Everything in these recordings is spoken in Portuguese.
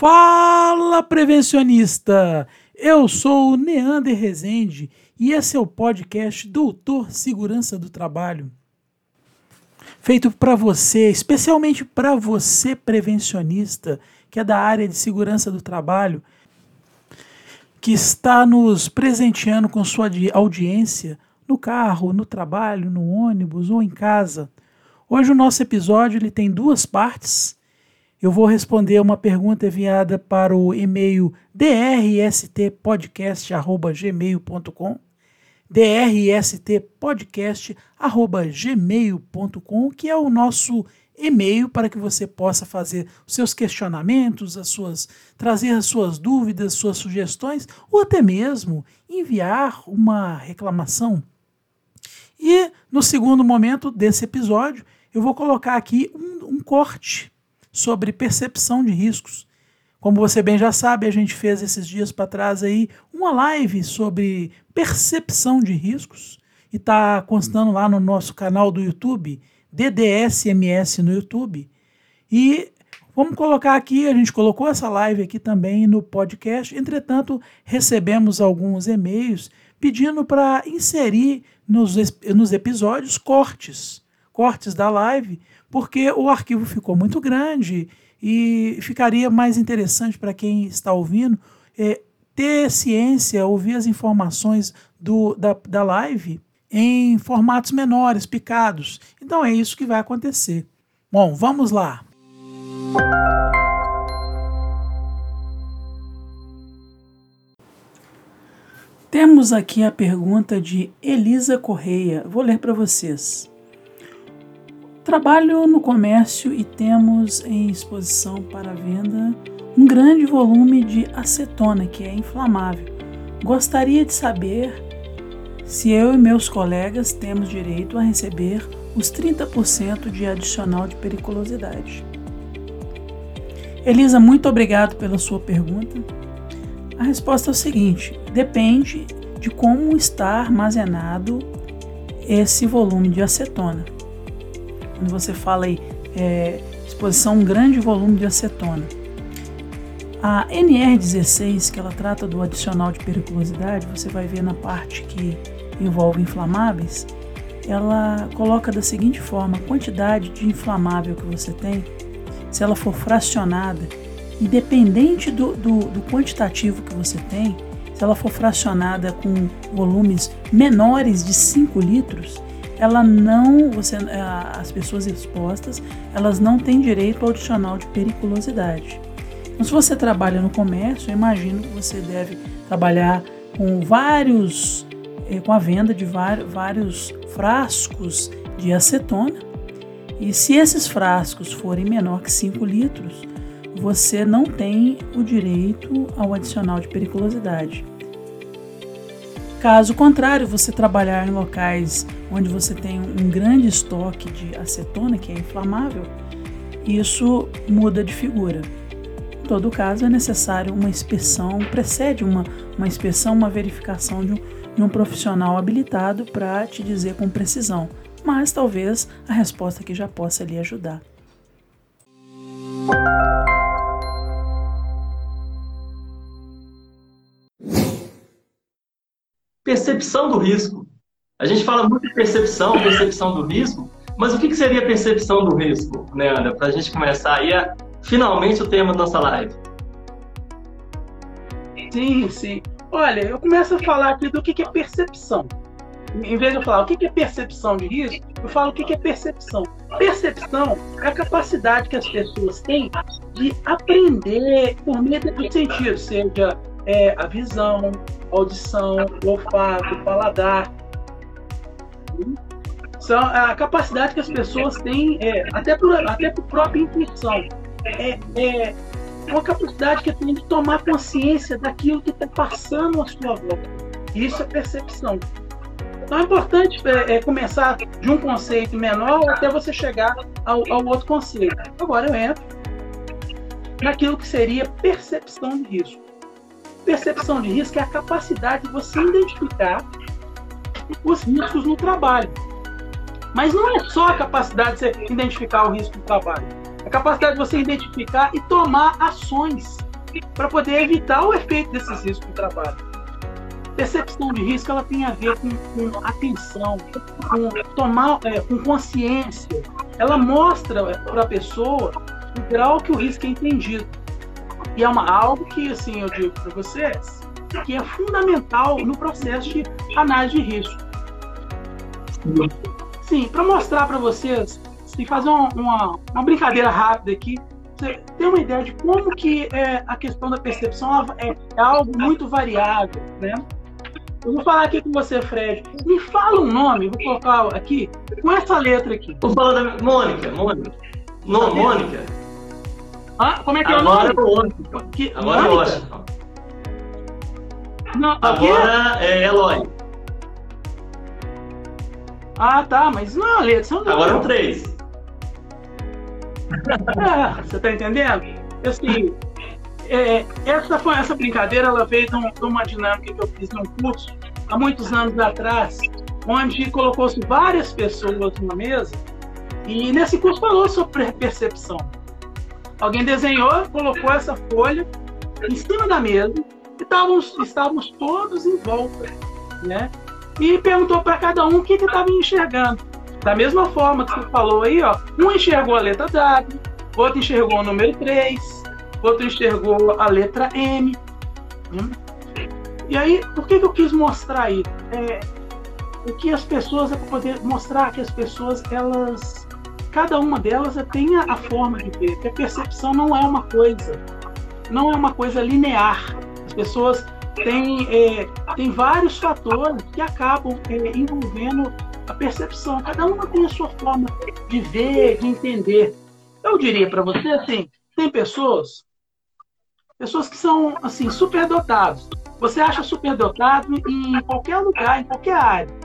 Fala, prevencionista! Eu sou o Neander Rezende e esse é o podcast Doutor Segurança do Trabalho. Feito para você, especialmente para você, prevencionista, que é da área de segurança do trabalho, que está nos presenteando com sua audiência no carro, no trabalho, no ônibus ou em casa. Hoje o nosso episódio ele tem duas partes eu vou responder uma pergunta enviada para o e-mail drstpodcast.gmail.com drstpodcast.gmail.com que é o nosso e-mail para que você possa fazer os seus questionamentos, as suas trazer as suas dúvidas, suas sugestões ou até mesmo enviar uma reclamação. E no segundo momento desse episódio, eu vou colocar aqui um, um corte sobre percepção de riscos. Como você bem já sabe, a gente fez esses dias para trás aí uma live sobre percepção de riscos e está constando lá no nosso canal do YouTube, DDSMS no YouTube. E vamos colocar aqui, a gente colocou essa live aqui também no podcast. Entretanto, recebemos alguns e-mails pedindo para inserir nos, nos episódios cortes, cortes da live porque o arquivo ficou muito grande e ficaria mais interessante para quem está ouvindo é, ter ciência, ouvir as informações do, da, da live em formatos menores, picados. Então é isso que vai acontecer. Bom, vamos lá. Temos aqui a pergunta de Elisa Correia. Vou ler para vocês. Trabalho no comércio e temos em exposição para venda um grande volume de acetona, que é inflamável. Gostaria de saber se eu e meus colegas temos direito a receber os 30% de adicional de periculosidade. Elisa, muito obrigado pela sua pergunta. A resposta é o seguinte: depende de como está armazenado esse volume de acetona quando você fala aí é, exposição a um grande volume de acetona. A NR16, que ela trata do adicional de periculosidade, você vai ver na parte que envolve inflamáveis, ela coloca da seguinte forma: a quantidade de inflamável que você tem, se ela for fracionada, independente do, do, do quantitativo que você tem, se ela for fracionada com volumes menores de 5 litros, ela não, você, as pessoas expostas, elas não têm direito ao adicional de periculosidade. Então, se você trabalha no comércio, eu imagino que você deve trabalhar com vários, é, com a venda de vários frascos de acetona. E se esses frascos forem menor que 5 litros, você não tem o direito ao adicional de periculosidade. Caso contrário, você trabalhar em locais onde você tem um grande estoque de acetona, que é inflamável, isso muda de figura. Em todo caso, é necessário uma inspeção, precede uma, uma inspeção, uma verificação de um, de um profissional habilitado para te dizer com precisão. Mas talvez a resposta aqui já possa lhe ajudar. percepção do risco. A gente fala muito de percepção, percepção do risco, mas o que, seria percepção do risco, né, Ana? Para a gente começar aí, é finalmente o tema da nossa live. Sim, sim. Olha, eu começo a falar aqui do que, é percepção. Em vez de eu falar o que, que é percepção de risco, eu falo o que, que é percepção. Percepção é a capacidade que as pessoas têm de aprender por meio dos sentidos, seja é, a visão, audição, olfato, paladar. São a capacidade que as pessoas têm, é, até, por, até por própria intuição. É, é uma capacidade que tem de tomar consciência daquilo que está passando à sua volta. Isso é percepção. Então é importante é, é, começar de um conceito menor até você chegar ao, ao outro conceito. Agora eu entro naquilo que seria percepção de risco. Percepção de risco é a capacidade de você identificar os riscos no trabalho. Mas não é só a capacidade de você identificar o risco no trabalho. É a capacidade de você identificar e tomar ações para poder evitar o efeito desses riscos no trabalho. Percepção de risco ela tem a ver com, com atenção, com tomar, é, com consciência. Ela mostra para a pessoa o grau que o risco é entendido. E é uma, algo que, assim, eu digo para vocês, que é fundamental no processo de análise de risco. Sim, para mostrar para vocês, assim, fazer uma, uma, uma, brincadeira rápida aqui, você tem uma ideia de como que é, a questão da percepção é, é algo muito variável, né? Eu vou falar aqui com você, Fred. Me fala um nome, vou colocar aqui, com essa letra aqui. Vou falar da Mônica, Mônica. Não, Mônica. Ah, como é que Agora é o nome? Agora que, Agora é Washington. Não, Agora é Eloy. Ah, tá, mas não, a letra são Agora são três. É, você tá entendendo? Assim, é, essa, foi, essa brincadeira ela veio de, um, de, uma dinâmica que eu fiz num curso há muitos anos atrás, onde colocou-se várias pessoas numa mesa e nesse curso falou sobre percepção. Alguém desenhou, colocou essa folha em cima da mesa e estávamos, estávamos todos em volta, né? E perguntou para cada um o que estava enxergando. Da mesma forma que você falou aí, ó, um enxergou a letra W, outro enxergou o número 3, outro enxergou a letra M. Né? E aí, por que, que eu quis mostrar aí? É, o que as pessoas, é para poder mostrar que as pessoas, elas cada uma delas tem a, forma de ver, que a percepção não é uma coisa, não é uma coisa linear. As pessoas têm, é, têm vários fatores que acabam é, envolvendo a percepção. Cada uma tem a sua forma de ver, de entender. Eu diria para você assim, tem pessoas, pessoas que são assim superdotados. Você acha superdotado em qualquer lugar, em qualquer área.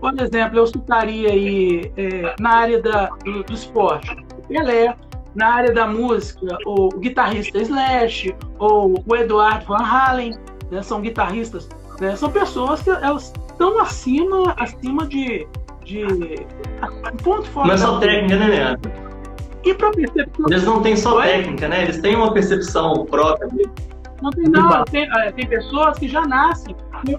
Por exemplo, eu citaria aí é, na área da, do, do esporte, o Pelé, na área da música, o guitarrista Slash, ou o Eduardo Van Halen, né, são guitarristas, né, são pessoas que elas estão acima, acima de, de ponto forte. Não é só técnica, né, Leandro? E para percepção. Eles não têm só técnica, né? Eles têm uma percepção própria. Não tem, não. Tem, é, tem pessoas que já nascem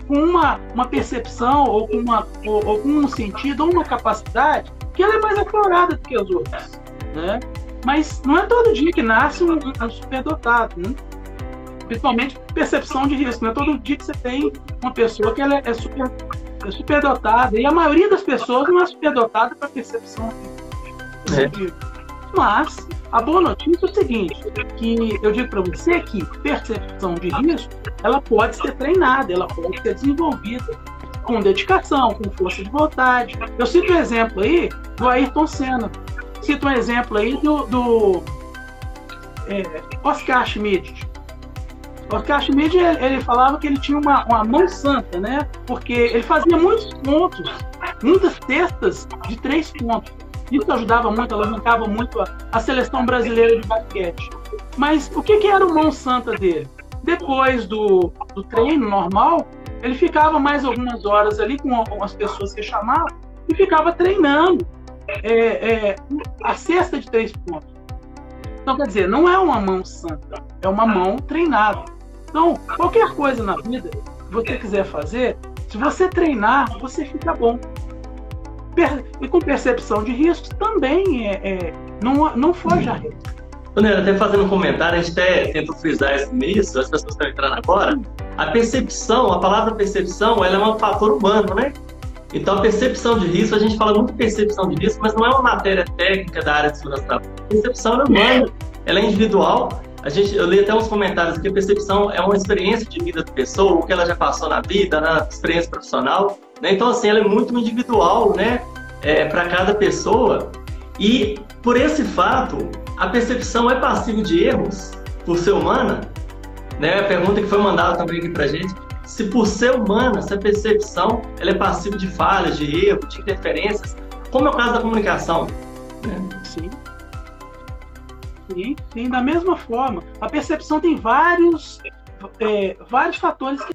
com uma, uma percepção ou com, uma, ou, ou com um sentido ou uma capacidade que ela é mais aflorada do que as outras, né? Mas não é todo dia que nasce um, um superdotado, né? Principalmente percepção de risco. Não é todo dia que você tem uma pessoa que ela é, super, é superdotada. E a maioria das pessoas não é superdotada para percepção de risco. É. Mas a boa notícia é o seguinte, que eu digo para você que percepção de risco, ela pode ser treinada, ela pode ser desenvolvida com dedicação, com força de vontade. Eu cito um exemplo aí do Ayrton Senna. Cito um exemplo aí do, do é, Oscar Schmidt. Oscar Schmidt, ele, falava que ele tinha uma, uma mão santa, né? Porque ele fazia muitos pontos, muitas cestas de três pontos. Isso ajudava muito, alavancava muito a, a seleção brasileira de basquete. Mas o que, que era o mão santa dele? Depois do, do treino normal, ele ficava mais algumas horas ali com, com as pessoas que chamavam e ficava treinando é, é, a cesta de três pontos. Então, quer dizer, não é uma mão santa, é uma mão treinada. Então, qualquer coisa na vida que você quiser fazer, se você treinar, você fica bom e com percepção de riscos também é, é não, não foge a regra. até fazendo um comentário, a gente até tenta frisar isso, as pessoas estão entrando agora. A percepção, a palavra percepção, ela é um fator humano, né? Então, a percepção de risco, a gente fala muito de percepção de risco, mas não é uma matéria técnica da área de segurança da Percepção é humana, ela é individual. A gente, eu li até uns comentários que a percepção é uma experiência de vida da pessoa, o que ela já passou na vida, na experiência profissional. Né? Então, assim, ela é muito individual, né? É, para cada pessoa. E, por esse fato, a percepção é passível de erros, por ser humana. Né? A pergunta que foi mandada também aqui para gente. Se por ser humana, se a percepção ela é passível de falhas, de erros, de interferências, como é o caso da comunicação. Né? Sim. Sim, sim, da mesma forma. A percepção tem vários, é, vários fatores que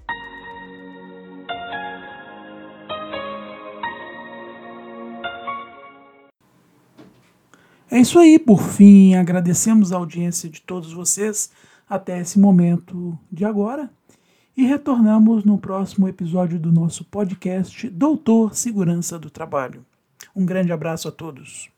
É isso aí, por fim, agradecemos a audiência de todos vocês até esse momento de agora e retornamos no próximo episódio do nosso podcast Doutor Segurança do Trabalho. Um grande abraço a todos.